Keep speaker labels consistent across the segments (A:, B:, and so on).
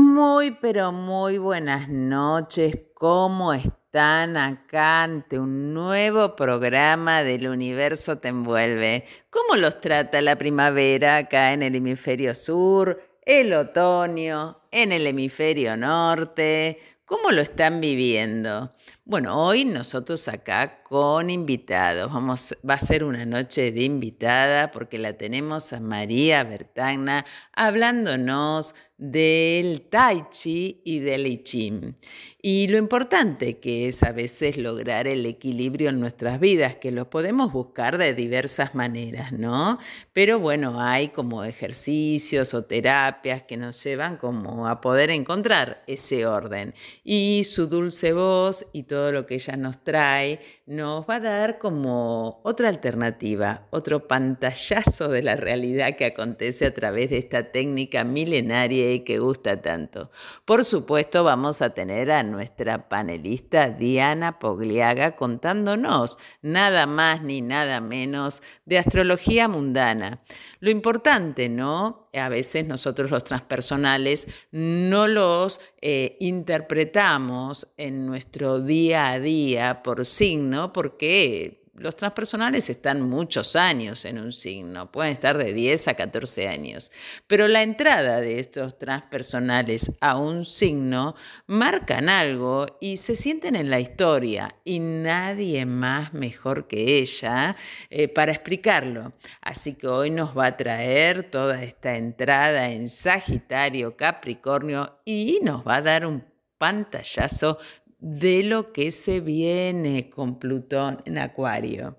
A: Muy, pero muy buenas noches. ¿Cómo están acá ante un nuevo programa del Universo Te Envuelve? ¿Cómo los trata la primavera acá en el hemisferio sur, el otoño, en el hemisferio norte? ¿Cómo lo están viviendo? Bueno, hoy nosotros acá con invitados. Vamos, va a ser una noche de invitada porque la tenemos a María Bertagna hablándonos del Tai Chi y del I. Y lo importante que es a veces lograr el equilibrio en nuestras vidas, que lo podemos buscar de diversas maneras, ¿no? Pero bueno, hay como ejercicios o terapias que nos llevan como a poder encontrar ese orden. Y su dulce voz y todo lo que ella nos trae nos va a dar como otra alternativa, otro pantallazo de la realidad que acontece a través de esta técnica milenaria y que gusta tanto. Por supuesto, vamos a tener a nuestra panelista Diana Pogliaga contándonos nada más ni nada menos de astrología mundana. Lo importante, ¿no? A veces nosotros los transpersonales no los eh, interpretamos en nuestro día a día por signo porque los transpersonales están muchos años en un signo, pueden estar de 10 a 14 años, pero la entrada de estos transpersonales a un signo marcan algo y se sienten en la historia y nadie más mejor que ella eh, para explicarlo. Así que hoy nos va a traer toda esta entrada en Sagitario, Capricornio y nos va a dar un pantallazo de lo que se viene con Plutón en Acuario.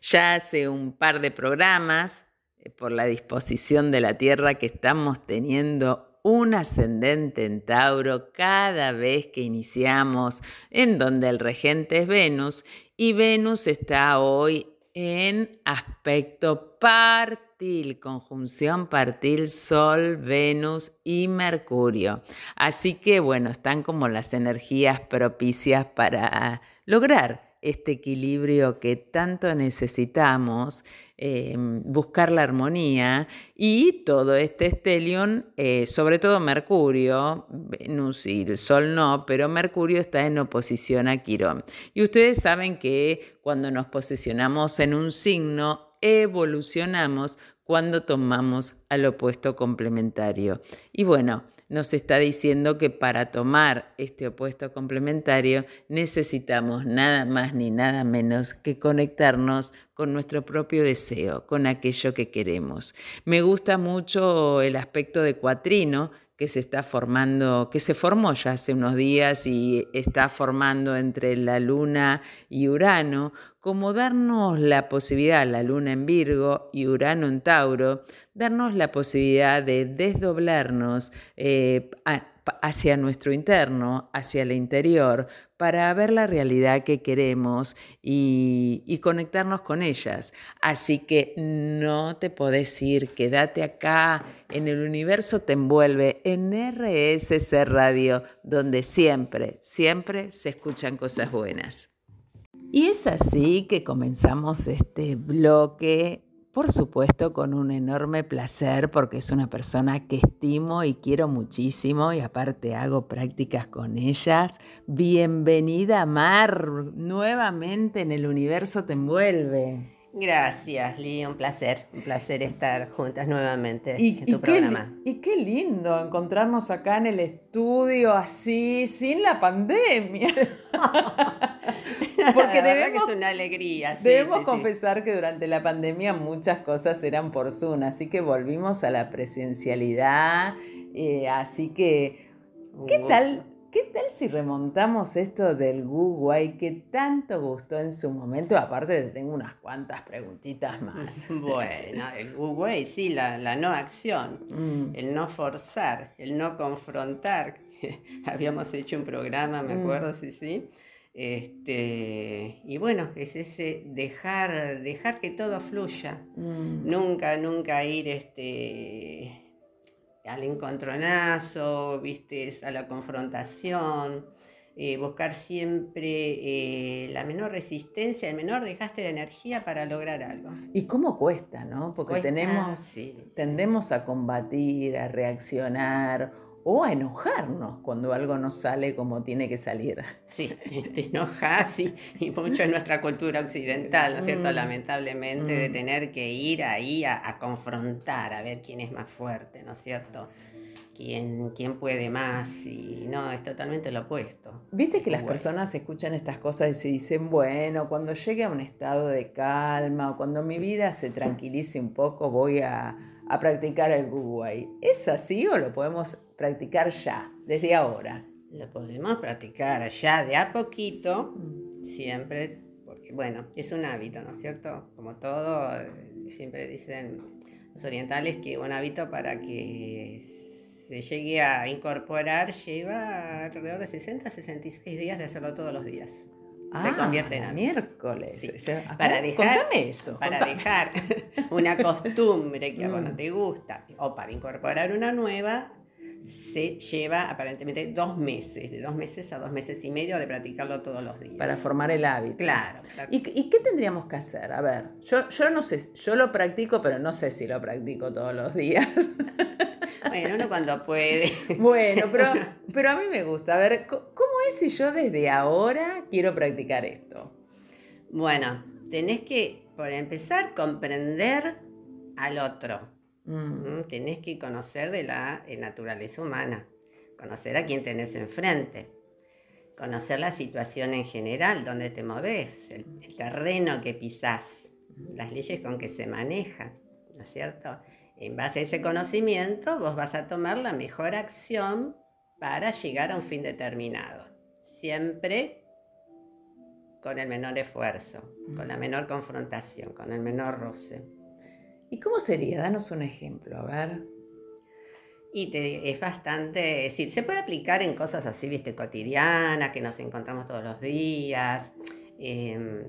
A: Ya hace un par de programas, eh, por la disposición de la Tierra, que estamos teniendo un ascendente en Tauro cada vez que iniciamos, en donde el regente es Venus, y Venus está hoy en aspecto conjunción partil Sol, Venus y Mercurio. Así que bueno, están como las energías propicias para lograr este equilibrio que tanto necesitamos, eh, buscar la armonía y todo este estelion, eh, sobre todo Mercurio, Venus y el Sol no, pero Mercurio está en oposición a Quirón. Y ustedes saben que cuando nos posicionamos en un signo, evolucionamos cuando tomamos al opuesto complementario. Y bueno, nos está diciendo que para tomar este opuesto complementario necesitamos nada más ni nada menos que conectarnos con nuestro propio deseo, con aquello que queremos. Me gusta mucho el aspecto de cuatrino que se está formando, que se formó ya hace unos días y está formando entre la Luna y Urano, como darnos la posibilidad, la Luna en Virgo y Urano en Tauro, darnos la posibilidad de desdoblarnos eh, hacia nuestro interno, hacia el interior, para ver la realidad que queremos y, conectarnos con ellas. Así que no te podés ir, quédate acá, en el universo te envuelve, en RSC Radio, donde siempre, siempre se escuchan cosas buenas. Y es así que comenzamos este bloque, por supuesto con un enorme placer, porque es una persona que estimo y quiero muchísimo y aparte hago prácticas con ellas. Bienvenida Mar, nuevamente en el universo te envuelve.
B: Gracias, Lee, un placer, un placer estar juntas nuevamente en tu programa.
A: y qué lindo encontrarnos acá en el estudio así, sin la pandemia.
B: Porque debemos, que es una alegría.
A: debemos confesar que durante la pandemia muchas cosas eran por Zoom, así que volvimos a la presencialidad. Eh, así que, ¿qué tal? ¿Qué tal si remontamos esto del Google que tanto gustó en su momento? Aparte tengo unas cuantas preguntitas más.
B: Bueno, el Google sí, la, no acción, mm. el no forzar, el no confrontar. Habíamos hecho un programa, me mm. acuerdo, sí, sí. Este, y bueno, es ese dejar, dejar que todo fluya. Mm. Nunca, nunca ir este, al encontronazo, viste, a la confrontación, eh, buscar siempre eh, la menor resistencia, el menor desgaste de energía para lograr algo.
A: ¿Y cómo cuesta, no? Porque tenemos, tendemos a combatir, a reaccionar o a enojarnos cuando algo no sale como tiene que salir.
B: Sí, te enojas y, y mucho en nuestra cultura occidental, ¿no es cierto? Mm. Lamentablemente, de mm. tener que ir ahí a, a, confrontar, a ver quién es más fuerte, ¿no es cierto? quién, quién puede más y no, es totalmente lo opuesto.
A: Viste que las personas escuchan estas cosas y se dicen, bueno, cuando llegue a un estado de calma o cuando mi vida se tranquilice un poco voy a, a practicar el Google. ¿Es así o lo podemos practicar ya, desde ahora?
B: Lo podemos practicar ya de a poquito, siempre, porque bueno, es un hábito, ¿no es cierto? Como todo, siempre dicen los orientales que un hábito para que se llegue a incorporar lleva alrededor de 60 a 66 días de hacerlo todos los días. Se
A: ah, convierte en miércoles.
B: Para dejar, eso. Para dejar una costumbre que a vos no mm. te gusta o para incorporar una nueva, se lleva aparentemente dos meses, de dos meses a dos meses y medio de practicarlo todos los días.
A: Para formar el hábito.
B: Claro.
A: ¿Y, qué tendríamos que hacer? A ver, yo, yo no sé, yo lo practico, pero no sé si lo practico todos los días.
B: Bueno, uno cuando puede.
A: Bueno, pero, pero a mí me gusta. A ver, ¿cómo es si yo desde ahora quiero practicar esto?
B: Bueno, tenés que, por empezar, comprender al otro. Mm. Mm, tenés que conocer de la eh, naturaleza humana, conocer a quien tenés enfrente, conocer la situación en general, donde te moves, el, el terreno que pisás, las leyes con que se maneja, ¿no es cierto? En base a ese conocimiento, vos vas a tomar la mejor acción para llegar a un fin determinado. Siempre con el menor esfuerzo, con la menor confrontación, con el menor roce.
A: ¿Y cómo sería? Danos un ejemplo, a ver.
B: Y es bastante, es decir, se puede aplicar en cosas así, viste, cotidianas, que nos encontramos todos los días. Em,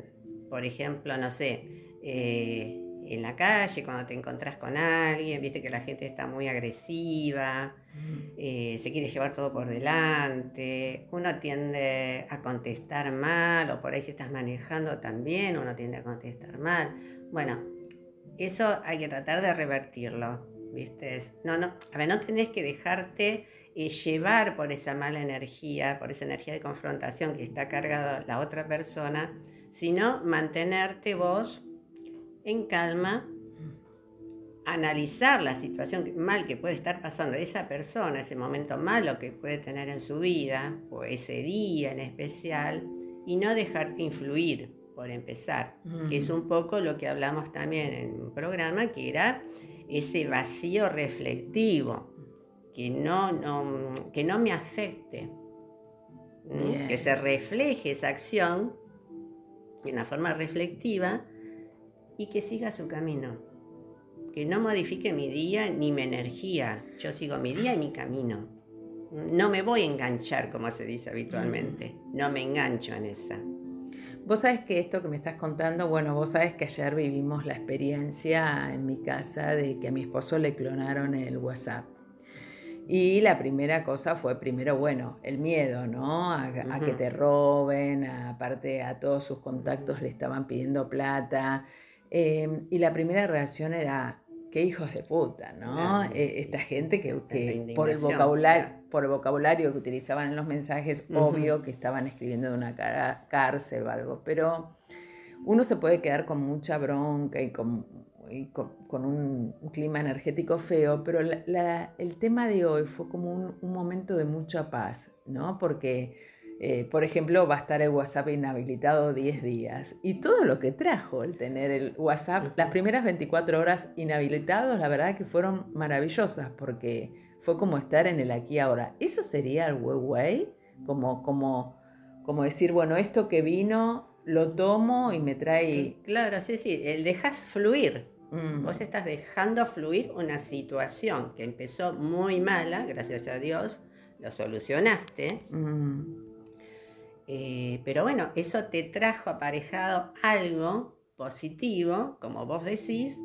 B: por ejemplo, no sé, eh, en la calle, cuando te encontrás con alguien, viste que la gente está muy agresiva, eh, se quiere llevar todo por delante, uno tiende a contestar mal, o por ahí si estás manejando también, uno tiende a contestar mal. Bueno, eso hay que tratar de revertirlo, ¿viste? No, no, a ver, no tenés que dejarte eh, llevar por esa mala energía, por esa energía de confrontación que está cargada la otra persona, sino mantenerte vos en calma, analizar la situación mal que puede estar pasando esa persona, ese momento malo que puede tener en su vida, o ese día en especial, y no dejarte influir, por empezar, que es un poco lo que hablamos también en un programa, que era ese vacío reflectivo, que no, no que no me afecte, que se refleje esa acción de una forma reflectiva y que siga su camino. Que no modifique mi día ni mi energía. Yo sigo mi día y mi camino. No me voy a enganchar, como se dice habitualmente. No me engancho en esa.
A: Vos sabés que esto que me estás contando, bueno, vos sabés que ayer vivimos la experiencia en mi casa de que a mi esposo le clonaron el WhatsApp. Y la primera cosa fue primero, bueno, el miedo, ¿no? A, que te roben, aparte a todos sus contactos le estaban pidiendo plata. Em, y la primera reacción era, qué hijos de puta, ¿no? Eh, esta gente que, por, el vocabulario, por el vocabulario que utilizaban en los mensajes, obvio que estaban escribiendo de una cárcel o algo, pero uno se puede quedar con mucha bronca y con, con, un, clima energético feo, pero el tema de hoy fue como un, un momento de mucha paz, ¿no? Porque eh, por ejemplo, va a estar el WhatsApp inhabilitado 10 días. Y todo lo que trajo el tener el WhatsApp, las primeras 24 horas inhabilitados, la verdad que fueron maravillosas porque fue como estar en el aquí ahora. ¿Eso sería el Huawei? Como, como, como decir, bueno, esto que vino lo tomo y me trae...
B: Claro, sí, sí, el dejas fluir. Mm. Vos estás dejando fluir una situación que empezó muy mala, gracias a Dios, lo solucionaste. Mm. Eh, pero bueno, eso te trajo aparejado algo positivo, como vos decís,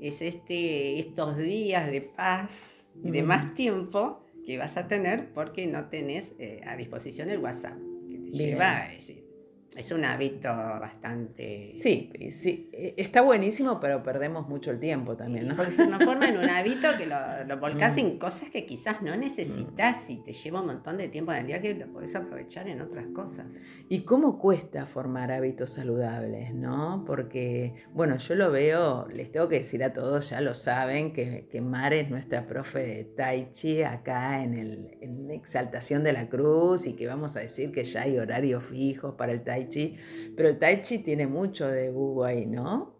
B: es este, estos días de paz y de más tiempo que vas a tener porque no tenés eh, a disposición el WhatsApp, que te lleva a decir, es un hábito bastante...
A: Sí, sí, e, está buenísimo, pero perdemos mucho el tiempo también, ¿no?
B: Porque se forma en un hábito que lo, lo volcás mm. en cosas que quizás no necesitas y te lleva un montón de tiempo en el día que lo podés aprovechar en otras cosas.
A: ¿Y cómo cuesta formar hábitos saludables, no? Porque, bueno, yo lo veo, les tengo que decir a todos, ya lo saben, que, que Mare es nuestra profe de Tai Chi acá en, el, en Exaltación de la Cruz y que vamos a decir que ya hay horarios fijos para el Tai Chi, pero el Tai Chi tiene mucho de Wu Wei, ¿no?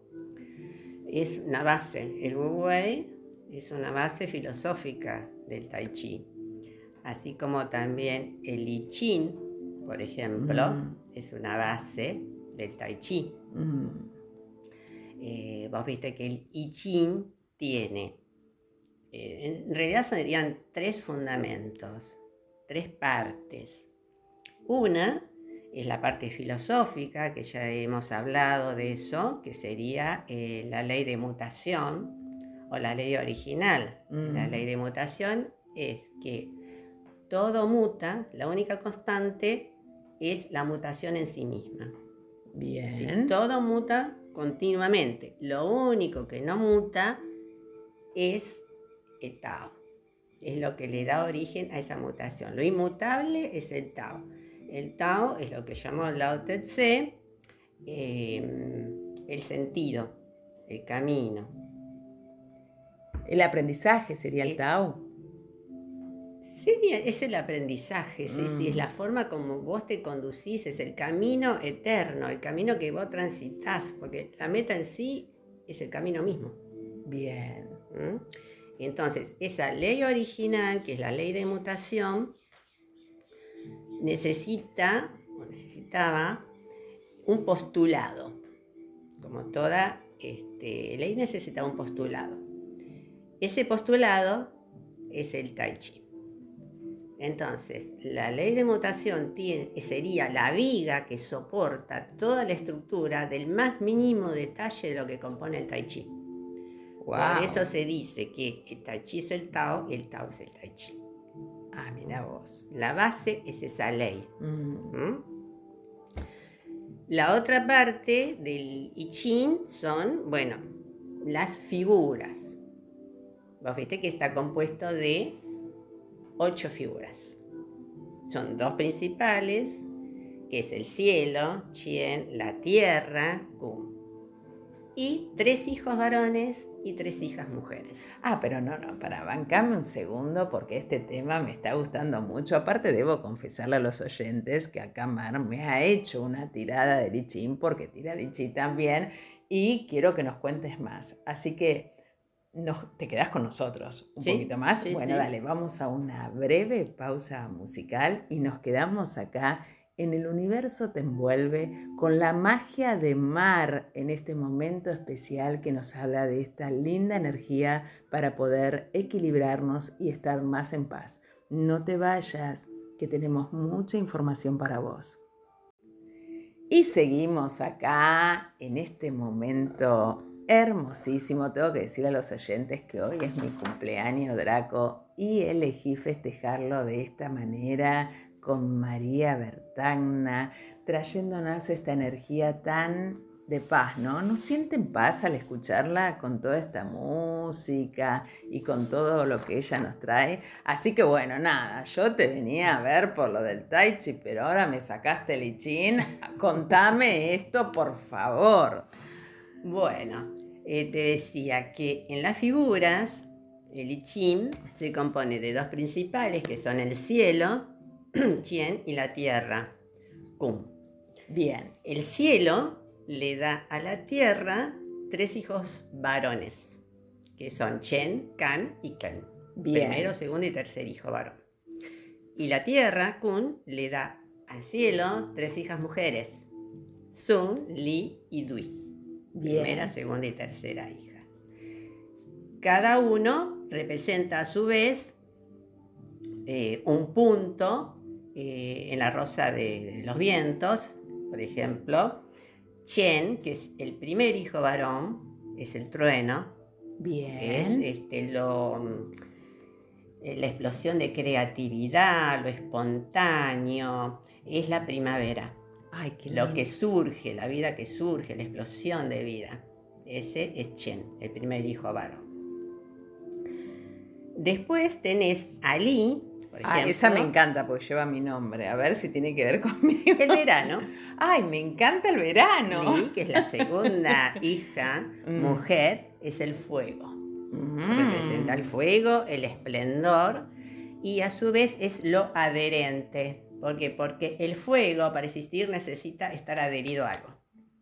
B: Es una base, el Wu Wei es una base filosófica del Tai Chi, así como también el I Ching, por ejemplo, mm. es una base del Tai Chi. Mm. Eh, vos viste que el I Ching tiene, eh, en realidad serían tres fundamentos, tres partes. Una es la parte filosófica, que ya hemos hablado de eso, que sería eh, la ley de mutación o la ley original. La ley de mutación es que todo muta, la única constante es la mutación en sí misma.
A: Bien.
B: todo muta continuamente. Lo único que no muta es el Tao. Es lo que le da origen a esa mutación. Lo inmutable es el Tao. El Tao es lo que llamó Lao Tse eh, el sentido, el camino.
A: El aprendizaje sería el, Tao.
B: Sería, es el aprendizaje, sí, sí, es mm. la forma como vos te conducís, es el camino eterno, el camino que vos transitas, porque la meta en sí es el camino mismo.
A: Bien.
B: ¿Mm? Entonces, esa ley original, que es la ley de mutación, necesita o necesitaba un postulado. Como toda este, ley necesita un postulado. Ese postulado es el Tai Chi. Entonces, la ley de mutación tiene, sería la viga que soporta toda la estructura del más mínimo detalle de lo que compone el Tai Chi. Por eso se dice que el Tai Chi es el Tao y el Tao es el Tai Chi.
A: Ah, mira vos.
B: La base es esa ley. Mm. ¿Mm? La otra parte del I Ching son, bueno, las figuras. Vos viste que está compuesto de ocho figuras. Son dos principales, que es el cielo, Chien, la tierra, Kum. Y tres hijos varones y tres hijas mujeres.
A: Ah, pero no, no, para bancarme un segundo porque este tema me está gustando mucho. Aparte debo confesarle a los oyentes que acá Mar me ha hecho una tirada de Lichín porque tira Lichín también y quiero que nos cuentes más. Así que te quedas con nosotros un poquito más. bueno, dale, vamos a una breve pausa musical y nos quedamos acá en el universo te envuelve con la magia de mar en este momento especial que nos habla de esta linda energía para poder equilibrarnos y estar más en paz. No te vayas, que tenemos mucha información para vos. Y seguimos acá en este momento hermosísimo. Tengo que decir a los oyentes que hoy es mi cumpleaños, Draco, y elegí festejarlo de esta manera con María Bertagna, trayéndonos esta energía tan de paz, ¿no? ¿No sienten paz al escucharla con toda esta música y con todo lo que ella nos trae? Así que bueno, nada, yo te venía a ver por lo del Tai Chi, pero ahora me sacaste el ichín. Contame esto, por favor.
B: Bueno, eh, te decía que en las figuras el I Ching se compone de dos principales que son el cielo Chien y la tierra, Kum. Bien, el cielo le da a la tierra tres hijos varones, que son Chen, Kan y Ken. Primero, segundo y tercer hijo varón. Y la tierra, Kun, le da al cielo tres hijas mujeres, Sun, Li y Dui. Primera, segunda y tercera hija. Cada uno representa a su vez eh, un punto eh, en la rosa de, los vientos, por ejemplo. Chen, que es el primer hijo varón, es el trueno.
A: Bien.
B: Es este, lo, eh, la explosión de creatividad, lo espontáneo, es la primavera. Ay, qué Lo que surge, la vida que surge, la explosión de vida. Ese es Chen, el primer hijo varón. Después tenés Ali, por ejemplo.
A: Ah, esa me encanta porque lleva mi nombre. A ver si tiene que ver conmigo.
B: El verano.
A: Ay, me encanta el verano.
B: Li, que es la segunda hija, mm. mujer, es el fuego. Mm. Representa el fuego, el esplendor y a su vez es lo adherente. ¿Por qué? Porque el fuego para existir necesita estar adherido a algo.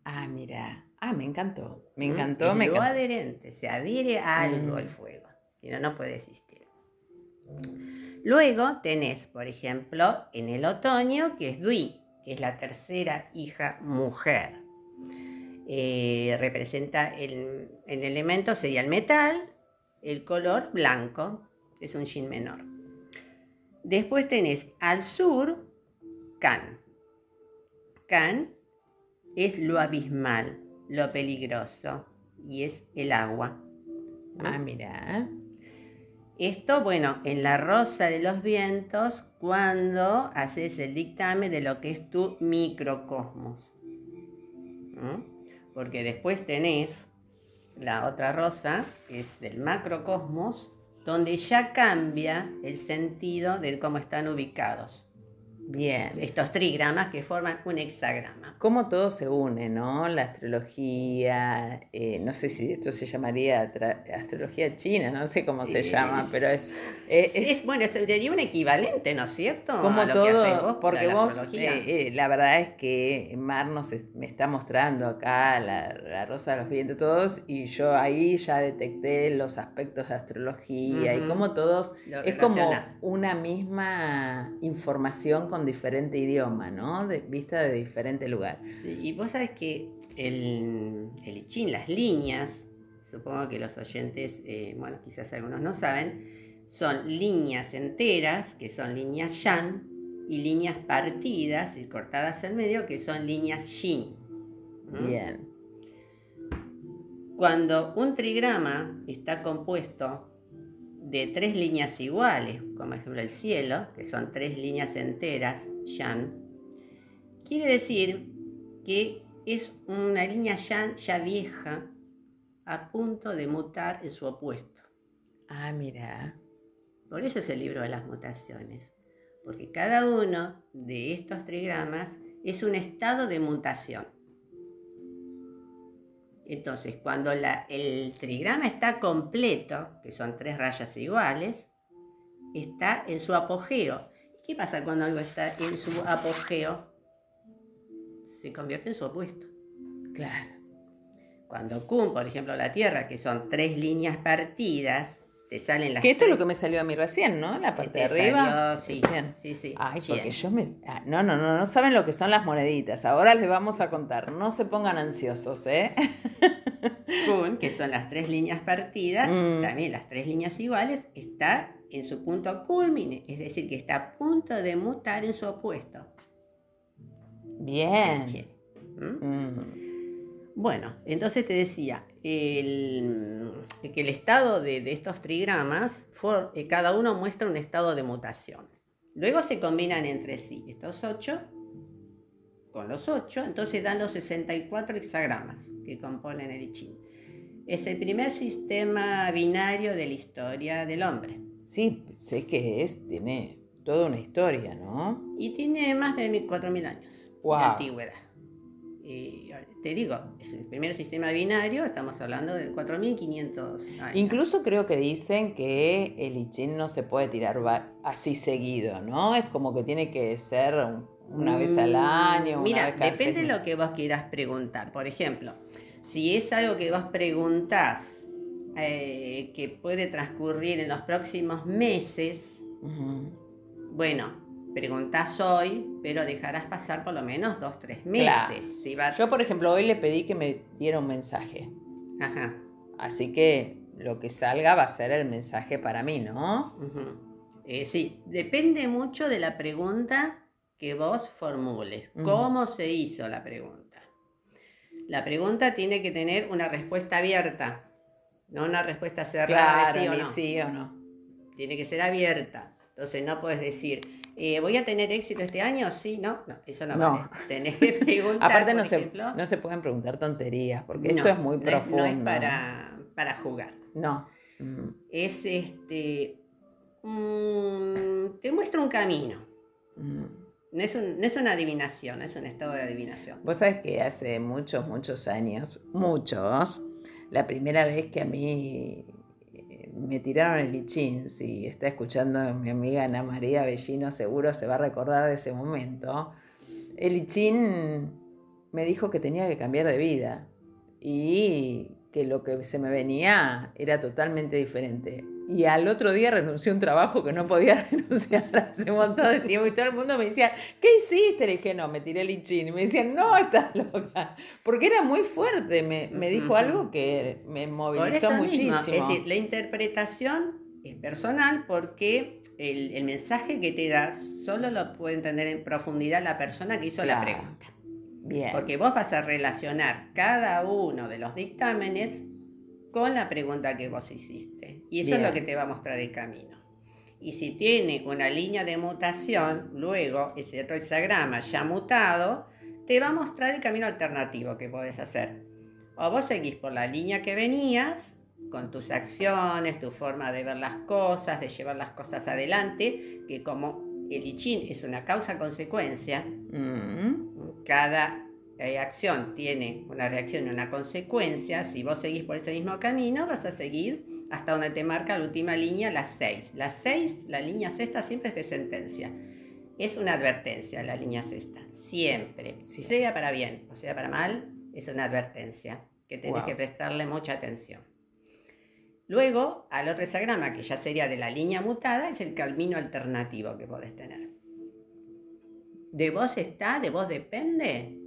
A: Ah, mira. Ah, me encantó. Me encantó, me
B: lo adherente, se adhiere a algo el fuego. Si no, no puede existir. Luego tenés, por ejemplo, en el otoño, que es Dui, que es la tercera hija mujer. Eh, representa el, el, elemento, sería el metal, el color blanco, es un shin menor. Después tenés al sur, Kan. Kan es lo abismal, lo peligroso, y es el agua.
A: Ah, mira.
B: Esto, bueno, en la rosa de los vientos, cuando haces el dictamen de lo que es tu microcosmos. Porque después tenés la otra rosa, que es del macrocosmos, donde ya cambia el sentido de cómo están ubicados.
A: Bien.
B: Estos trigramas que forman un hexagrama.
A: Cómo todo se une, ¿no? La astrología, eh, no sé si esto se llamaría astrología china, no sé cómo se llama, pero es,
B: eh, es, Bueno, sería un equivalente, ¿no es cierto?
A: Como todo, porque vos, eh, la verdad es que Mar nos me está mostrando acá la, rosa de los vientos todos, y yo ahí ya detecté los aspectos de astrología y cómo todos, es como una misma información con diferente idioma, ¿no? De, vista de diferente lugar.
B: Sí, y vos sabés que el, el I las líneas, supongo que los oyentes, eh, bueno, quizás algunos no saben, son líneas enteras, que son líneas Yan, y líneas partidas y cortadas en medio, que son líneas Shin.
A: Bien.
B: Cuando un trigrama está compuesto de tres líneas iguales, como ejemplo el cielo, que son tres líneas enteras, Yan, quiere decir que es una línea ya vieja, a punto de mutar en su opuesto.
A: Ah, mira.
B: Por eso es el libro de las mutaciones, porque cada uno de estos trigramas es un estado de mutación. Entonces, cuando el trigrama está completo, que son tres rayas iguales, está en su apogeo. ¿Qué pasa cuando algo está en su apogeo? Se convierte en su opuesto.
A: Claro.
B: Cuando Kun, por ejemplo, la Tierra, que son tres líneas partidas, te salen las.
A: Que esto es lo que me salió a mí recién, ¿no? La parte de arriba.
B: sí, sí, sí.
A: Ay, porque yo me. Ah, no, no, no, no saben lo que son las moneditas. Ahora les vamos a contar. No se pongan ansiosos, ¿eh?
B: Kun, que son las tres líneas partidas, mm. también las tres líneas iguales, está en su punto culmine, es decir, que está a punto de mutar en su opuesto.
A: Bien.
B: ¿Mm? Mm. Bueno, entonces te decía, el, que el estado de, estos trigramas, eh, cada uno muestra un estado de mutación. Luego se combinan entre sí estos ocho con los ocho, entonces dan los 64 hexagramas que componen el I Ching. Es el primer sistema binario de la historia del hombre.
A: Sí, sé que es, tiene toda una historia, ¿no?
B: Y tiene más de 4.000 años de antigüedad. Y te digo, es el primer sistema binario, estamos hablando de 4.500 años.
A: Incluso creo que dicen que el I no se puede tirar así seguido, ¿no? Es como que tiene que ser una vez al mm, año.
B: Mira, depende de lo que vos quieras preguntar. Por ejemplo, si es algo que vos preguntás eh, que puede transcurrir en los próximos meses, bueno, preguntás hoy, pero dejarás pasar por lo menos dos, tres meses.
A: Yo, por ejemplo, hoy le pedí que me diera un mensaje.
B: Ajá.
A: Así que lo que salga va a ser el mensaje para mí, ¿no?
B: Eh, sí, depende mucho de la pregunta que vos formules. ¿Cómo se hizo la pregunta? La pregunta tiene que tener una respuesta abierta, no una respuesta cerrada,
A: sí, o no. sí o no.
B: Tiene que ser abierta. Entonces no puedes decir, Eh, ¿Voy a tener éxito este año? Sí, no, no, eso no, vale. Tenés que preguntar.
A: Aparte, no, se, no se pueden preguntar tonterías, porque esto es muy profundo. No
B: es para, para jugar.
A: No.
B: Mm. Es este. te muestra un camino. Mm. No es, un, no es, una adivinación, es un estado de adivinación.
A: Vos sabés que hace muchos, muchos años, muchos, la primera vez que a mí me tiraron el lichín, si está escuchando mi amiga Ana María Bellino, seguro se va a recordar de ese momento. El lichín me dijo que tenía que cambiar de vida y que lo que se me venía era totalmente diferente y al otro día renuncié a un trabajo que no podía renunciar hace un montón de tiempo y todo el mundo me decía, ¿qué hiciste? Le dije, no, me tiré el hinchín. Y me decían, no, estás loca. Porque era muy fuerte, me, me dijo algo que me movilizó muchísimo. Es
B: decir, la interpretación es personal porque el, el, mensaje que te das solo lo puede entender en profundidad la persona que hizo la pregunta. Bien. Porque vos vas a relacionar cada uno de los dictámenes con la pregunta que vos hiciste. Y eso es lo que te va a mostrar el camino. Y si tiene una línea de mutación, luego ese hexagrama ya mutado, te va a mostrar el camino alternativo que podés hacer. O vos seguís por la línea que venías, con tus acciones, tu forma de ver las cosas, de llevar las cosas adelante, que como el I es una causa-consecuencia, mm. cada la acción tiene una reacción y una consecuencia, si vos seguís por ese mismo camino, vas a seguir hasta donde te marca la última línea, la 6. La 6, la línea sexta, siempre es de sentencia. Es una advertencia la línea sexta, siempre. Sea para bien o sea para mal, es una advertencia que tenés que prestarle mucha atención. Luego, al otro hexagrama, que ya sería de la línea mutada, es el camino alternativo que podés tener. ¿De vos está? ¿De vos depende?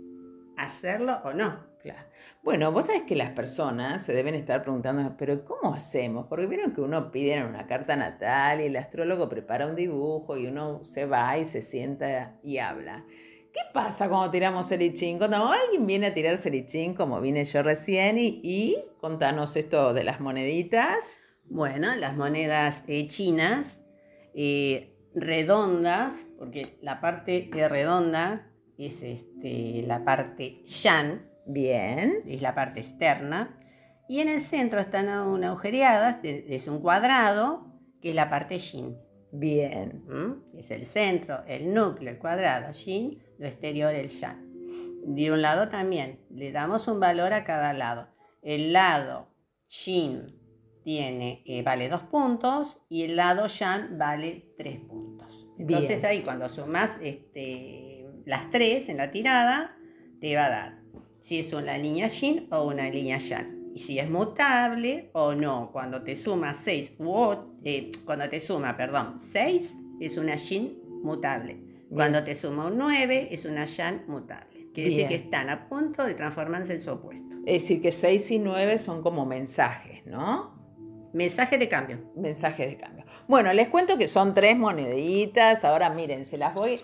B: Hacerlo o no.
A: Claro. Bueno, vos sabés que las personas se deben estar preguntando, pero ¿cómo hacemos? Porque vieron que uno pide una carta natal y el astrólogo prepara un dibujo y uno se va y se sienta y habla. ¿Qué pasa cuando tiramos el ichín? Cuando alguien viene a tirar el ichín, como vine yo recién, y, y contanos esto de las moneditas.
B: Bueno, las monedas eh, chinas, eh, redondas, porque la parte redonda es este, la parte yan,
A: bien,
B: es la parte externa, y en el centro están una agujereadas, es un cuadrado, que es la parte yin.
A: Bien.
B: ¿Mm? Es el centro, el núcleo, el cuadrado, yin, lo exterior, el yan. De un lado también, le damos un valor a cada lado. El lado yin tiene, eh, vale dos puntos y el lado yan vale tres puntos. Entonces ahí cuando sumas este, las tres en la tirada, te va a dar si es una línea yin o una línea yang. Y si es mutable o no. Cuando te suma 6 u eh, cuando te suma, perdón, 6 es una yin mutable. Cuando te suma un 9 es una yang mutable. Quiere decir que están a punto de transformarse en su opuesto.
A: Es decir, que 6 y 9 son como mensajes, ¿no?
B: Mensaje de cambio.
A: Mensaje de cambio. Bueno, les cuento que son tres moneditas. Ahora miren, se las voy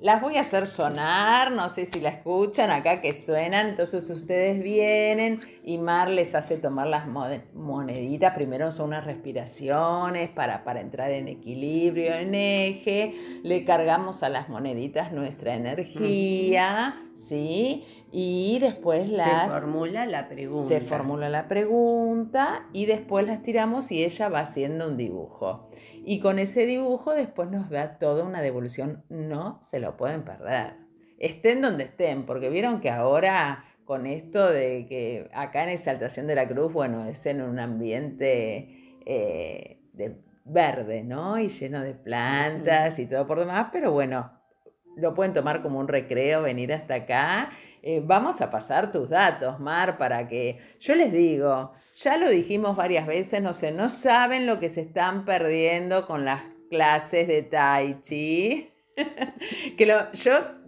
A: las voy a hacer sonar, no sé si la escuchan acá que suenan, entonces ustedes vienen y Mar les hace tomar las moneditas, primero son unas respiraciones para, para entrar en equilibrio, en eje, le cargamos a las moneditas nuestra energía, ¿sí? Y después las...
B: Se formula la pregunta.
A: Se formula la pregunta y después las tiramos y ella va haciendo un dibujo. Y con ese dibujo después nos da toda una devolución. No se lo pueden perder. Estén donde estén, porque vieron que ahora con esto de que acá en Exaltación de la Cruz, bueno, es en un ambiente eh, de verde, ¿no? Y lleno de plantas y todo por demás, pero bueno, lo pueden tomar como un recreo, venir hasta acá. Eh, vamos a pasar tus datos, Mar, para que yo les digo, ya lo dijimos varias veces, no sé, no saben lo que se están perdiendo con las clases de Tai Chi. que lo, yo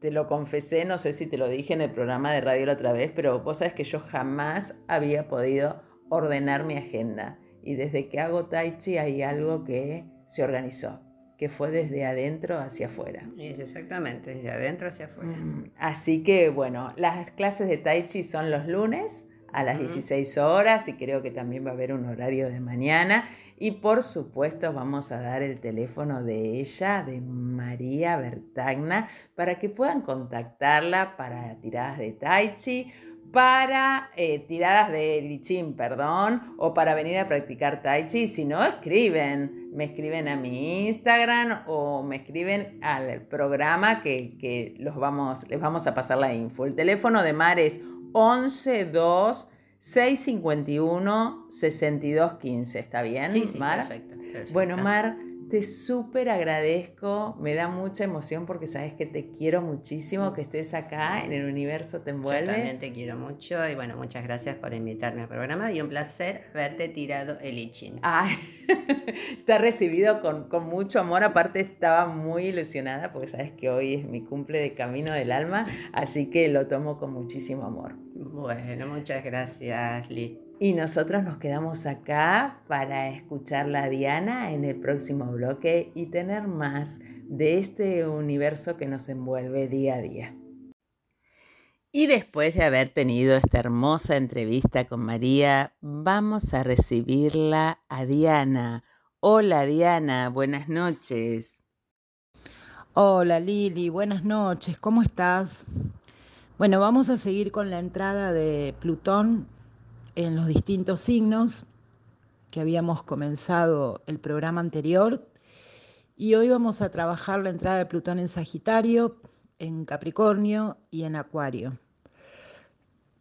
A: te lo confesé, no sé si te lo dije en el programa de radio la otra vez, pero vos sabes que yo jamás había podido ordenar mi agenda. Y desde que hago Tai Chi hay algo que se organizó que fue desde adentro hacia afuera.
B: exactamente, desde adentro hacia afuera.
A: Mm, así que bueno, las clases de Tai Chi son los lunes a las 16 horas y creo que también va a haber un horario de mañana. Y por supuesto vamos a dar el teléfono de ella, de María Bertagna, para que puedan contactarla para tiradas de Tai Chi para eh, tiradas de lichín, perdón, o para venir a practicar tai chi. Si no, escriben, me escriben a mi Instagram o me escriben al programa que, los vamos, les vamos a pasar la info. El teléfono de Mar es 112 651 6215, ¿está bien,
B: sí, sí, Mar? perfecto.
A: Bueno, Mar, te súper agradezco, me da mucha emoción porque sabes que te quiero muchísimo, que estés acá en el universo te envuelve.
B: Yo también te quiero mucho y bueno, muchas gracias por invitarme al programa y un placer haberte tirado el ichin.
A: Ay, está recibido con, con, mucho amor, aparte estaba muy ilusionada porque sabes que hoy es mi cumple de Camino del Alma, así que lo tomo con muchísimo amor.
B: Bueno, muchas gracias, Liz.
A: Y nosotros nos quedamos acá para escuchar a Diana en el próximo bloque y tener más de este universo que nos envuelve día a día. Y después de haber tenido esta hermosa entrevista con María, vamos a recibirla a Diana. Hola Diana, buenas noches.
C: Hola Lili, buenas noches, ¿cómo estás? Bueno, vamos a seguir con la entrada de Plutón en los distintos signos que habíamos comenzado el programa anterior. Y hoy vamos a trabajar la entrada de Plutón en Sagitario, en Capricornio y en Acuario.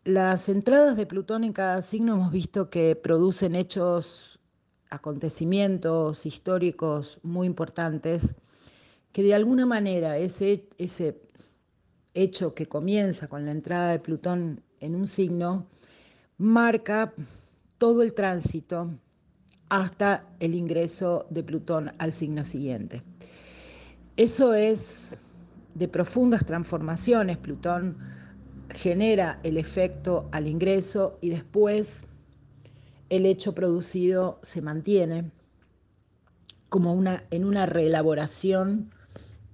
C: Las entradas de Plutón en cada signo hemos visto que producen hechos, acontecimientos históricos muy importantes, que de alguna manera ese, ese hecho que comienza con la entrada de Plutón en un signo, marca todo el tránsito hasta el ingreso de Plutón al signo siguiente. Eso es de profundas transformaciones. Plutón genera el efecto al ingreso y después el hecho producido se mantiene como una, en una reelaboración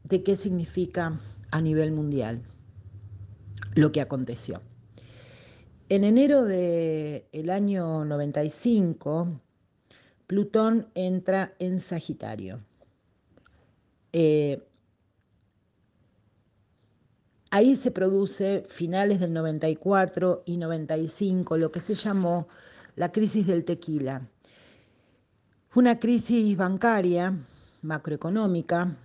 C: de qué significa a nivel mundial lo que aconteció. En enero del año 95, Plutón entra en Sagitario. Eh, ahí se produce finales del 94 y 95 lo que se llamó la crisis del tequila. Una crisis bancaria, macroeconómica,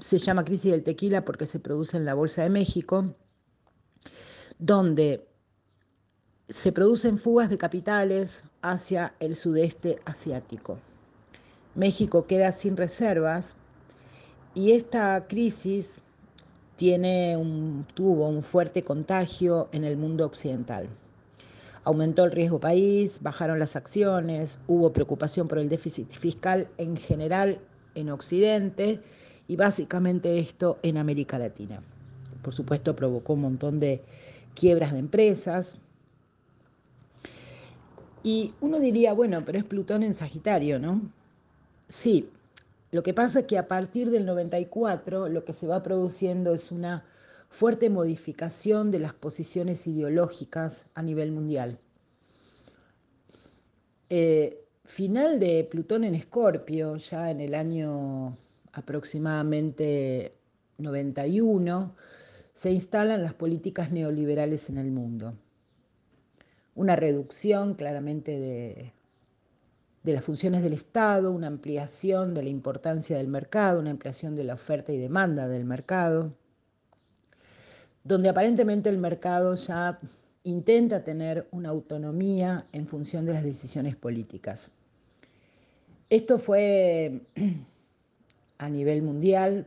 C: se llama crisis del tequila porque se produce en la Bolsa de México, donde se producen fugas de capitales hacia el sudeste asiático. México queda sin reservas y esta crisis tiene un, tuvo un fuerte contagio en el mundo occidental. Aumentó el riesgo país, bajaron las acciones, hubo preocupación por el déficit fiscal en general en Occidente y básicamente esto en América Latina. Por supuesto provocó un montón de quiebras de empresas, y uno diría, bueno, pero es Plutón en Sagitario, ¿no? Sí, lo que pasa es que a partir del 94 lo que se va produciendo es una fuerte modificación de las posiciones ideológicas a nivel mundial. Eh, final de Plutón en Escorpio, ya en el año aproximadamente 91, se instalan las políticas neoliberales en el mundo una reducción claramente de, las funciones del Estado, una ampliación de la importancia del mercado, una ampliación de la oferta y demanda del mercado, donde aparentemente el mercado ya intenta tener una autonomía en función de las decisiones políticas. Esto fue a nivel mundial,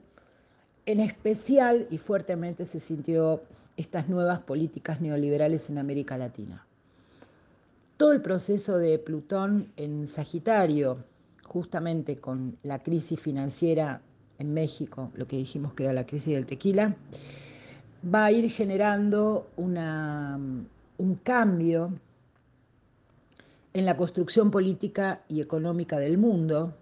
C: en especial y fuertemente se sintió estas nuevas políticas neoliberales en América Latina todo el proceso de Plutón en Sagitario, justamente con la crisis financiera en México, lo que dijimos que era la crisis del tequila, va a ir generando una, un cambio en la construcción política y económica del mundo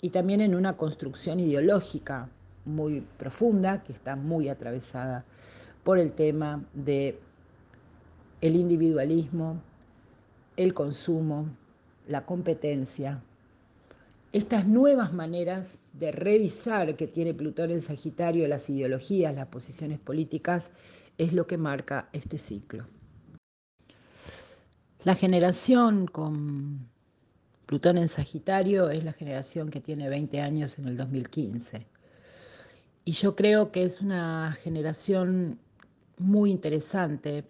C: y también en una construcción ideológica muy profunda que está muy atravesada por el tema de el individualismo, el consumo, la competencia. Estas nuevas maneras de revisar que tiene Plutón en Sagitario las ideologías, las posiciones políticas, es lo que marca este ciclo. La generación con Plutón en Sagitario es la generación que tiene 20 años en el 2015. Y yo creo que es una generación muy interesante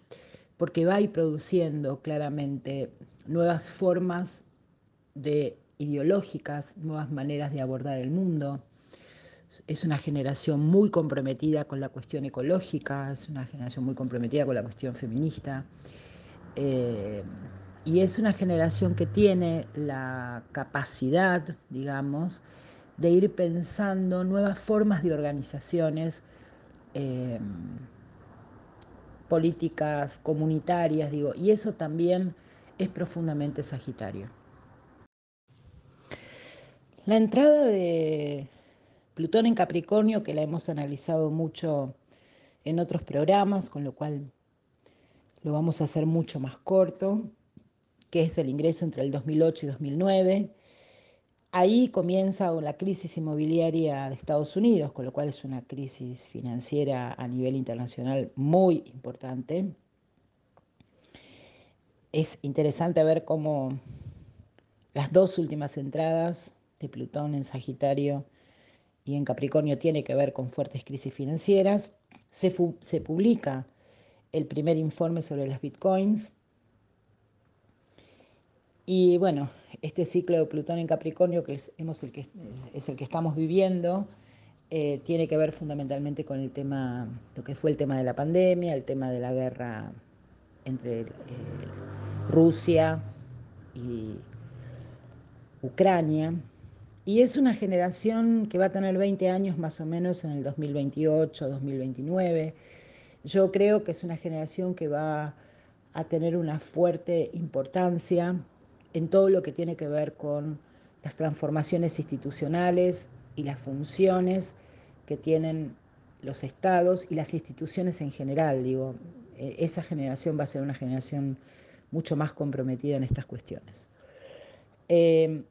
C: porque va ir produciendo claramente nuevas formas de ideológicas, nuevas maneras de abordar el mundo. Es una generación muy comprometida con la cuestión ecológica, es una generación muy comprometida con la cuestión feminista. Eh, y es una generación que tiene la capacidad, digamos, de ir pensando nuevas formas de organizaciones eh, políticas comunitarias, digo, y eso también es profundamente sagitario. La entrada de Plutón en Capricornio, que la hemos analizado mucho en otros programas, con lo cual lo vamos a hacer mucho más corto, que es el ingreso entre el 2008 y 2009. Ahí comienza la crisis inmobiliaria de Estados Unidos, con lo cual es una crisis financiera a nivel internacional muy importante. Es interesante ver cómo las dos últimas entradas de Plutón en Sagitario y en Capricornio tiene que ver con fuertes crisis financieras. Se, se publica el primer informe sobre las bitcoins y bueno, este ciclo de Plutón en Capricornio, que es, el, que, es el que estamos viviendo, eh, tiene que ver fundamentalmente con el tema, lo que fue el tema de la pandemia, el tema de la guerra entre eh, Rusia y Ucrania. Y es una generación que va a tener 20 años más o menos en el 2028, 2029. Yo creo que es una generación que va a tener una fuerte importancia en todo lo que tiene que ver con las transformaciones institucionales y las funciones que tienen los estados y las instituciones en general. Digo, e, esa generación va a ser una generación mucho más comprometida en estas cuestiones. Em,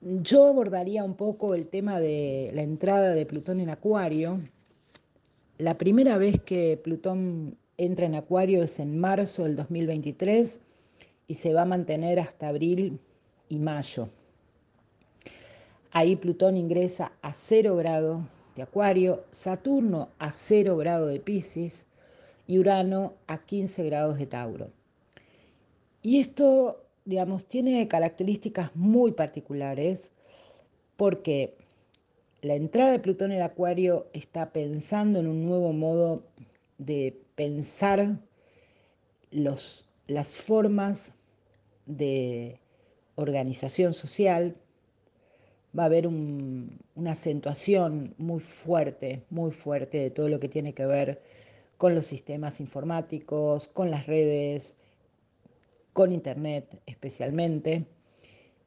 C: yo abordaría un poco el tema de la entrada de Plutón en Acuario. La primera vez que Plutón entra en Acuario es en marzo del 2023 y se va a mantener hasta abril y mayo. Ahí Plutón ingresa a 0 grado de Acuario, Saturno a 0 grado de Pisces y Urano a 15 grados de Tauro. Y esto, digamos, tiene características muy particulares porque la entrada de Plutón en Acuario está pensando en un nuevo modo de pensar los, las formas de organización social, va a haber una acentuación muy fuerte, muy fuerte de todo lo que tiene que ver con los sistemas informáticos, con las redes, con Internet especialmente.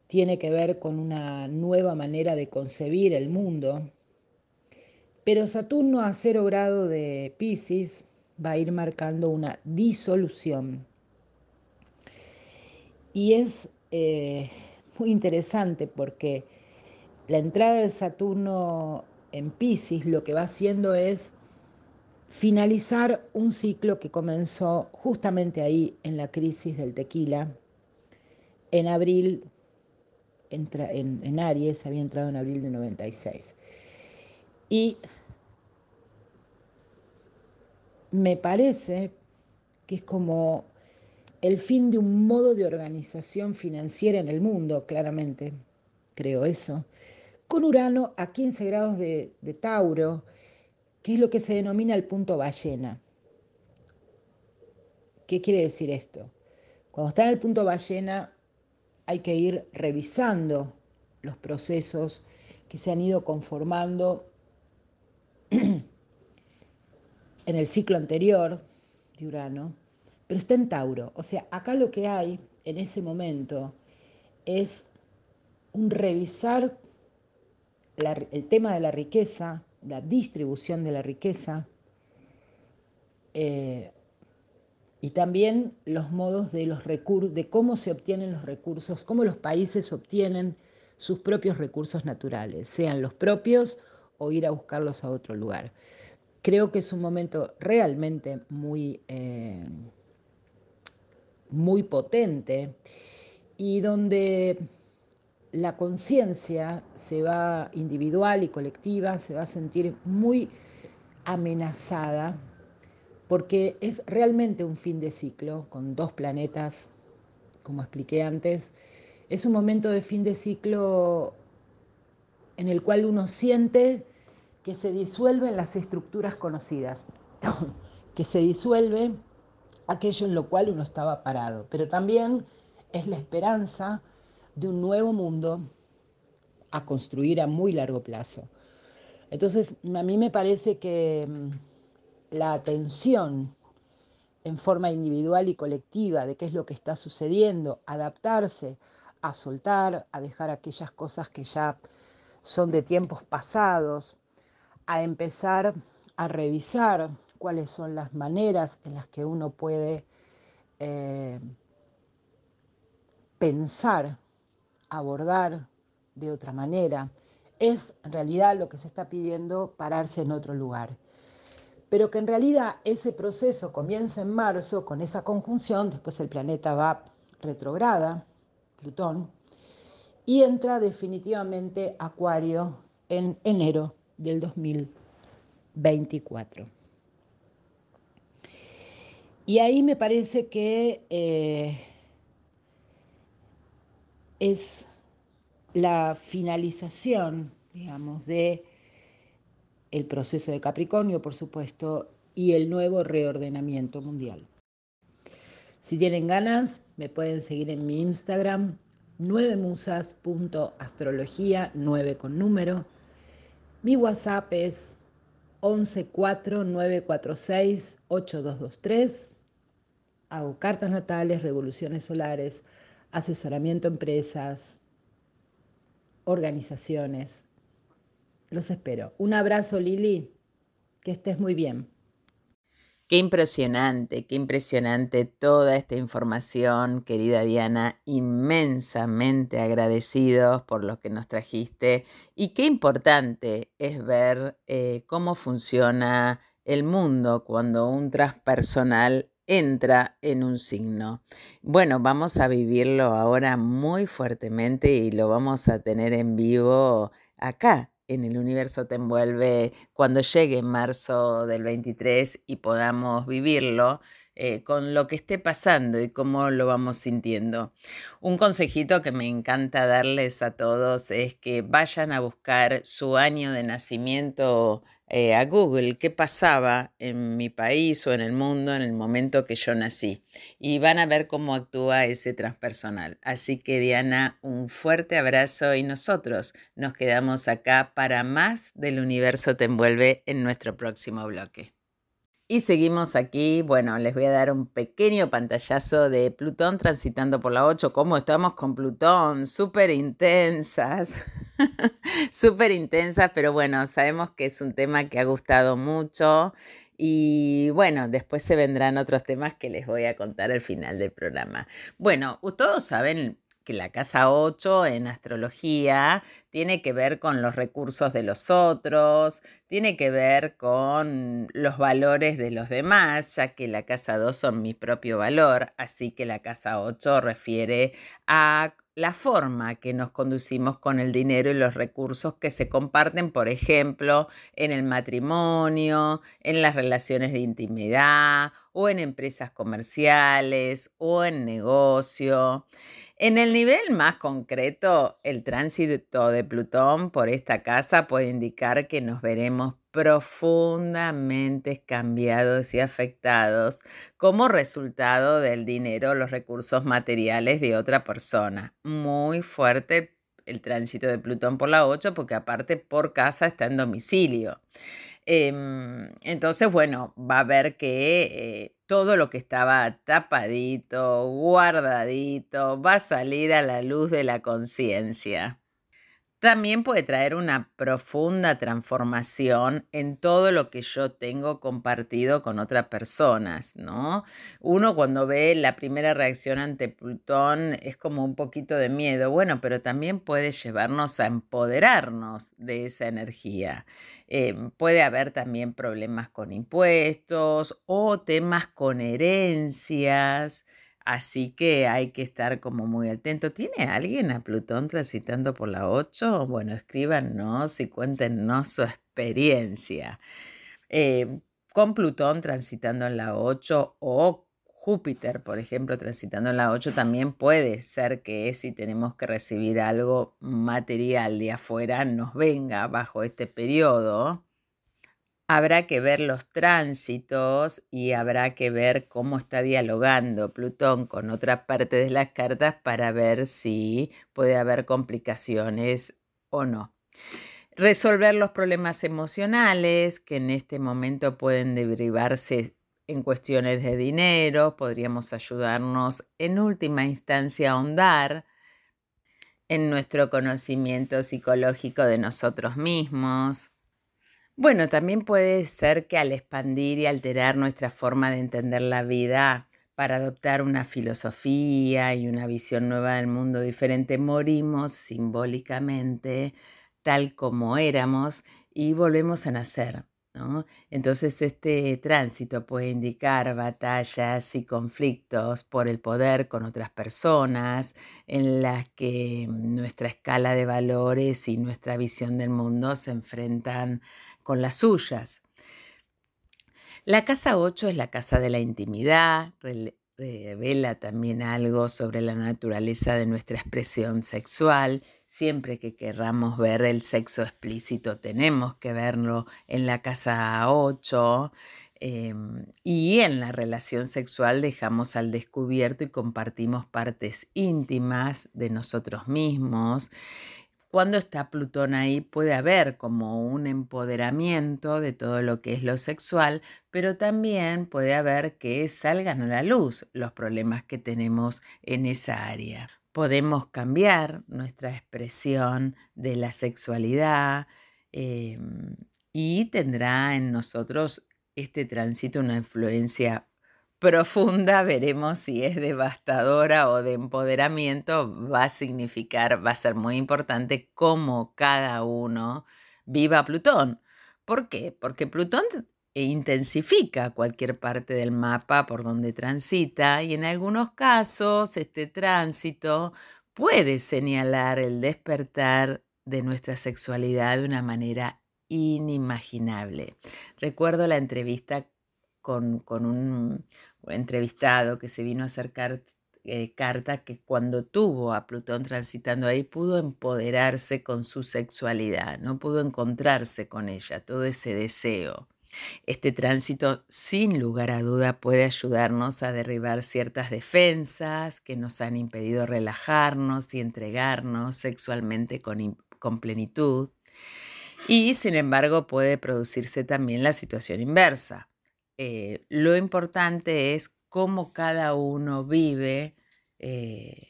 C: Tiene que ver con una nueva manera de concebir el mundo. Pero Saturno a cero grado de Pisces va a ir marcando una disolución y es eh, muy interesante porque la entrada de Saturno en Pisces lo que va haciendo es finalizar un ciclo que comenzó justamente ahí en la crisis del tequila. En abril, en, en Aries, había entrado en abril de 96. Y me parece que es como el fin de un modo de organización financiera en el mundo, claramente, creo eso, con Urano a 15 grados de, Tauro, que es lo que se denomina el punto ballena. ¿Qué quiere decir esto? Cuando está en el punto ballena hay que ir revisando los procesos que se han ido conformando en el ciclo anterior de Urano pero está en Tauro. O sea, acá lo que hay en ese momento es un revisar el tema de la riqueza, la distribución de la riqueza, eh, y también los modos de, los de cómo se obtienen los recursos, cómo los países obtienen sus propios recursos naturales, sean los propios o ir a buscarlos a otro lugar. Creo que es un momento realmente muy, eh, muy potente y donde la conciencia se va individual y colectiva, se va a sentir muy amenazada porque es realmente un fin de ciclo con dos planetas, como expliqué antes. Es un momento de fin de ciclo en el cual uno siente que se disuelven las estructuras conocidas, que se disuelve aquello en lo cual uno estaba parado, pero también es la esperanza de un nuevo mundo a construir a muy largo plazo. Entonces, a mí me parece que la atención en forma individual y colectiva de qué es lo que está sucediendo, adaptarse, a soltar, a dejar aquellas cosas que ya son de tiempos pasados, a empezar a revisar cuáles son las maneras en las que uno puede eh, pensar, abordar de otra manera. Es en realidad lo que se está pidiendo pararse en otro lugar pero que en realidad ese proceso comienza en marzo con esa conjunción, después el planeta va retrograda, Plutón, y entra definitivamente Acuario en enero del 2024. Y ahí me parece que eh, es la finalización, digamos, de el proceso de Capricornio, por supuesto, y el nuevo reordenamiento mundial. Si tienen ganas, me pueden seguir en mi Instagram, 9musas.astrología, 9 con número. Mi WhatsApp es 1149468223. Hago cartas natales, revoluciones solares, asesoramiento a empresas, organizaciones, los espero. Un abrazo, Lili. Que estés muy bien.
A: Qué impresionante, qué impresionante toda esta información, querida Diana, inmensamente agradecidos por lo que nos trajiste y qué importante es ver eh, cómo funciona el mundo cuando un transpersonal entra en un signo. Bueno, vamos a vivirlo ahora muy fuertemente y lo vamos a tener en vivo acá en el universo te envuelve cuando llegue en marzo del 23 y podamos vivirlo. Eh, con lo que esté pasando y cómo lo vamos sintiendo. Un consejito que me encanta darles a todos es que vayan a buscar su año de nacimiento eh, a Google qué pasaba en mi país o en el mundo en el momento que yo nací y van a ver cómo actúa ese transpersonal. Así que Diana, un fuerte abrazo y nosotros nos quedamos acá para más del universo te envuelve en nuestro próximo bloque. Y seguimos aquí, bueno, les voy a dar un pequeño pantallazo de Plutón transitando por la 8. ¿Cómo estamos con Plutón? Súper intensas, súper intensas, pero bueno, sabemos que es un tema que ha gustado mucho. Y bueno, después se vendrán otros temas que les voy a contar al final del programa. Bueno, todos saben que la casa 8 en astrología tiene que ver con los recursos de los otros, tiene que ver con los valores de los demás, ya que la casa 2 son mi propio valor, así que la casa 8 refiere a la forma que nos conducimos con el dinero y los recursos que se comparten, por ejemplo, en el matrimonio, en las relaciones de intimidad o en empresas comerciales o en negocio. En el nivel más concreto, el tránsito de Plutón por esta casa puede indicar que nos veremos profundamente cambiados y afectados como resultado del dinero, los recursos materiales de otra persona. Muy fuerte el tránsito de Plutón por la 8 porque aparte por casa está en domicilio. Em, entonces, bueno, va a ver que eh, todo lo que estaba tapadito, guardadito, va a salir a la luz de la conciencia. También puede traer una profunda transformación en todo lo que yo tengo compartido con otras personas, ¿no? Uno cuando ve la primera reacción ante Plutón es como un poquito de miedo, bueno, pero también puede llevarnos a empoderarnos de esa energía. Eh, puede haber también problemas con impuestos o temas con herencias. Así que hay que estar como muy atento. ¿Tiene alguien a Plutón transitando por la 8? Bueno, escríbanos y cuéntenos su experiencia. Eh, con Plutón transitando en la 8 o Júpiter, por ejemplo, transitando en la 8, también puede ser que si tenemos que recibir algo material de afuera, nos venga bajo este periodo habrá que ver los tránsitos y habrá que ver cómo está dialogando Plutón con otra parte de las cartas para ver si puede haber complicaciones o no. Resolver los problemas emocionales que en este momento pueden derivarse en cuestiones de dinero, podríamos ayudarnos en última instancia a ahondar en nuestro conocimiento psicológico de nosotros mismos bueno, también puede ser que al expandir y alterar nuestra forma de entender la vida para adoptar una filosofía y una visión nueva del mundo diferente, morimos simbólicamente tal como éramos y volvemos a nacer. Entonces este tránsito puede indicar batallas y conflictos por el poder con otras personas en las que nuestra escala de valores y nuestra visión del mundo se enfrentan con las suyas. La casa 8 es la casa de la intimidad, revela también algo sobre la naturaleza de nuestra expresión sexual. Siempre que querramos ver el sexo explícito tenemos que verlo en la casa 8. Em, y en la relación sexual dejamos al descubierto y compartimos partes íntimas de nosotros mismos cuando está Plutón ahí puede haber como un empoderamiento de todo lo que es lo sexual, pero también puede haber que salgan a la luz los problemas que tenemos en esa área. Podemos cambiar nuestra expresión de la sexualidad em, y tendrá en nosotros este tránsito una influencia profunda, veremos si es devastadora o de empoderamiento, va a significar, va a ser muy importante cómo cada uno viva Plutón. ¿Por qué? Porque Plutón intensifica cualquier parte del mapa por donde transita y en algunos casos este tránsito puede señalar el despertar de nuestra sexualidad de una manera inimaginable. Recuerdo la entrevista con, con un, entrevistado que se vino a acercar eh, carta que cuando tuvo a Plutón transitando ahí pudo empoderarse con su sexualidad, no pudo encontrarse con ella, todo ese deseo. Este tránsito, sin lugar a duda, puede ayudarnos a derribar ciertas defensas que nos han impedido relajarnos y entregarnos sexualmente con, con plenitud. Y, sin embargo, puede producirse también la situación inversa eh, lo importante es cómo cada uno vive eh,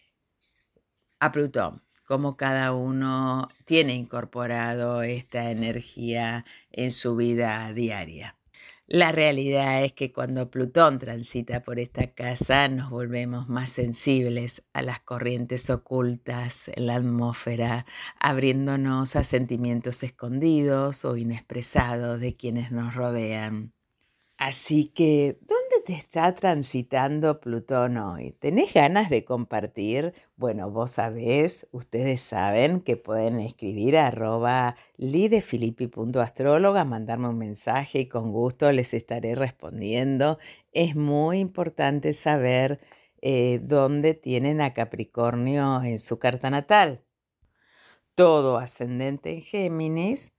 A: a Plutón, cómo cada uno tiene incorporado esta energía en su vida diaria. La realidad es que cuando Plutón transita por esta casa nos volvemos más sensibles a las corrientes ocultas en la atmósfera, abriéndonos a sentimientos escondidos o inexpresados de quienes nos rodean. Así que, ¿dónde te está transitando Plutón hoy? ¿Tenés ganas de compartir? Bueno, vos sabés, ustedes saben que pueden escribir a arroba lidefilippi.astróloga, mandarme un mensaje y con gusto les estaré respondiendo. Es muy importante saber eh, dónde tienen a Capricornio en su carta natal. Todo ascendente en Géminis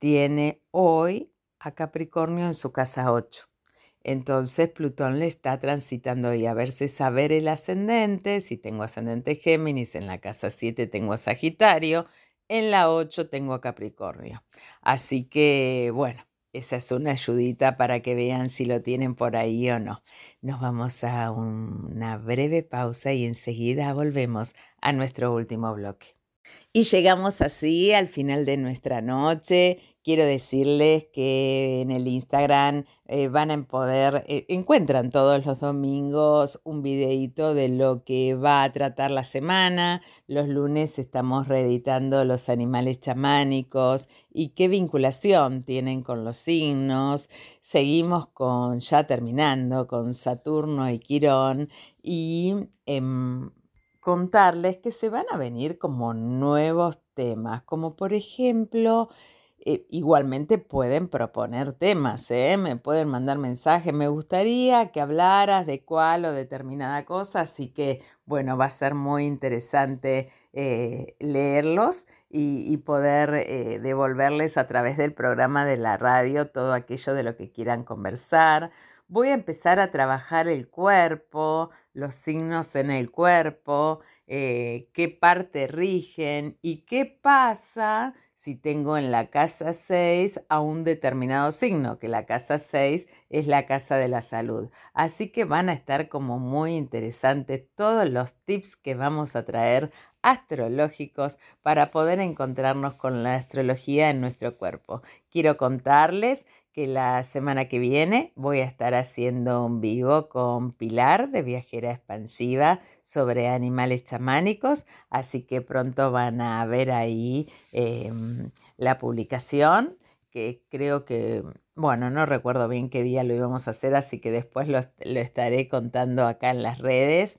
A: tiene hoy a Capricornio en su casa 8. Entonces Plutón le está transitando y a verse saber el ascendente, si tengo ascendente Géminis, en la casa 7 tengo a Sagitario, en la 8 tengo a Capricornio. Así que bueno, esa es una ayudita para que vean si lo tienen por ahí o no. Nos vamos a una breve pausa y enseguida volvemos a nuestro último bloque. Y llegamos así al final de nuestra noche. Quiero decirles que en el Instagram eh, van a poder, eh, encuentran todos los domingos un videito de lo que va a tratar la semana. Los lunes estamos reeditando los animales chamánicos y qué vinculación tienen con los signos. Seguimos con, ya terminando, con Saturno y Quirón y... Em, contarles que se van a venir como nuevos temas, como por ejemplo, eh, igualmente pueden proponer temas, ¿eh? me pueden mandar mensajes, me gustaría que hablaras de cuál o determinada cosa, así que bueno, va a ser muy interesante eh, leerlos y, poder devolverles a través del programa de la radio todo aquello de lo que quieran conversar. Voy a empezar a trabajar el cuerpo, los signos en el cuerpo, qué parte rigen y qué pasa si tengo en la casa 6 a un determinado signo, que la casa 6 es la casa de la salud. Así que van a estar como muy interesantes todos los tips que vamos a traer astrológicos para poder encontrarnos con la astrología en nuestro cuerpo. Quiero contarles que la semana que viene voy a estar haciendo un vivo con Pilar de Viajera Expansiva sobre animales chamánicos, así que pronto van a ver ahí em, la publicación, que creo que, bueno, no recuerdo bien qué día lo íbamos a hacer, así que después lo, lo estaré contando acá en las redes.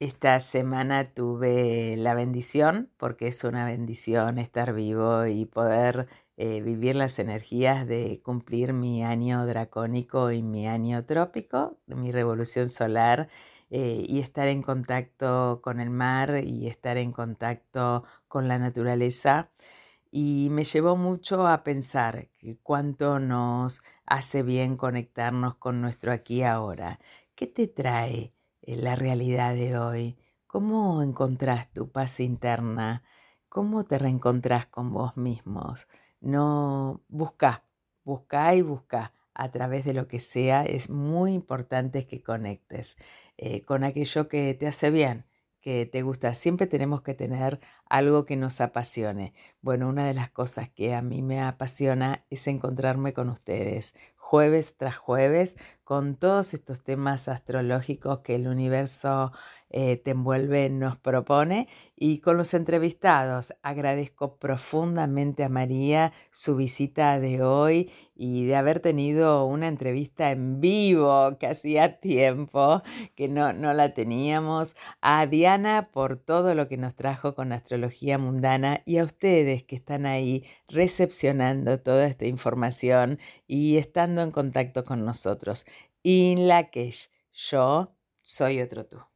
A: Esta semana tuve la bendición, porque es una bendición estar vivo y poder eh, vivir las energías de cumplir mi año dracónico y mi año trópico, mi revolución solar, eh, y estar en contacto con el mar y estar en contacto con la naturaleza. Y me llevó mucho a pensar que cuánto nos hace bien conectarnos con nuestro aquí ahora. ¿Qué te trae eh, la realidad de hoy? ¿Cómo encontrás tu paz interna? ¿Cómo te reencontrás con vos mismos? No busca, busca y busca a través de lo que sea. Es muy importante que conectes eh, con aquello que te hace bien, que te gusta. Siempre tenemos que tener algo que nos apasione. Bueno, una de las cosas que a mí me apasiona es encontrarme con ustedes jueves tras jueves con todos estos temas astrológicos que el universo eh, te envuelve, nos propone y con los entrevistados. Agradezco profundamente a María su visita de hoy y de haber tenido una entrevista en vivo que hacía tiempo que no, no la teníamos. A Diana por todo lo que nos trajo con astrología mundana y a ustedes que están ahí recepcionando toda esta información y en contacto con nosotros. In la que yo soy otro tú.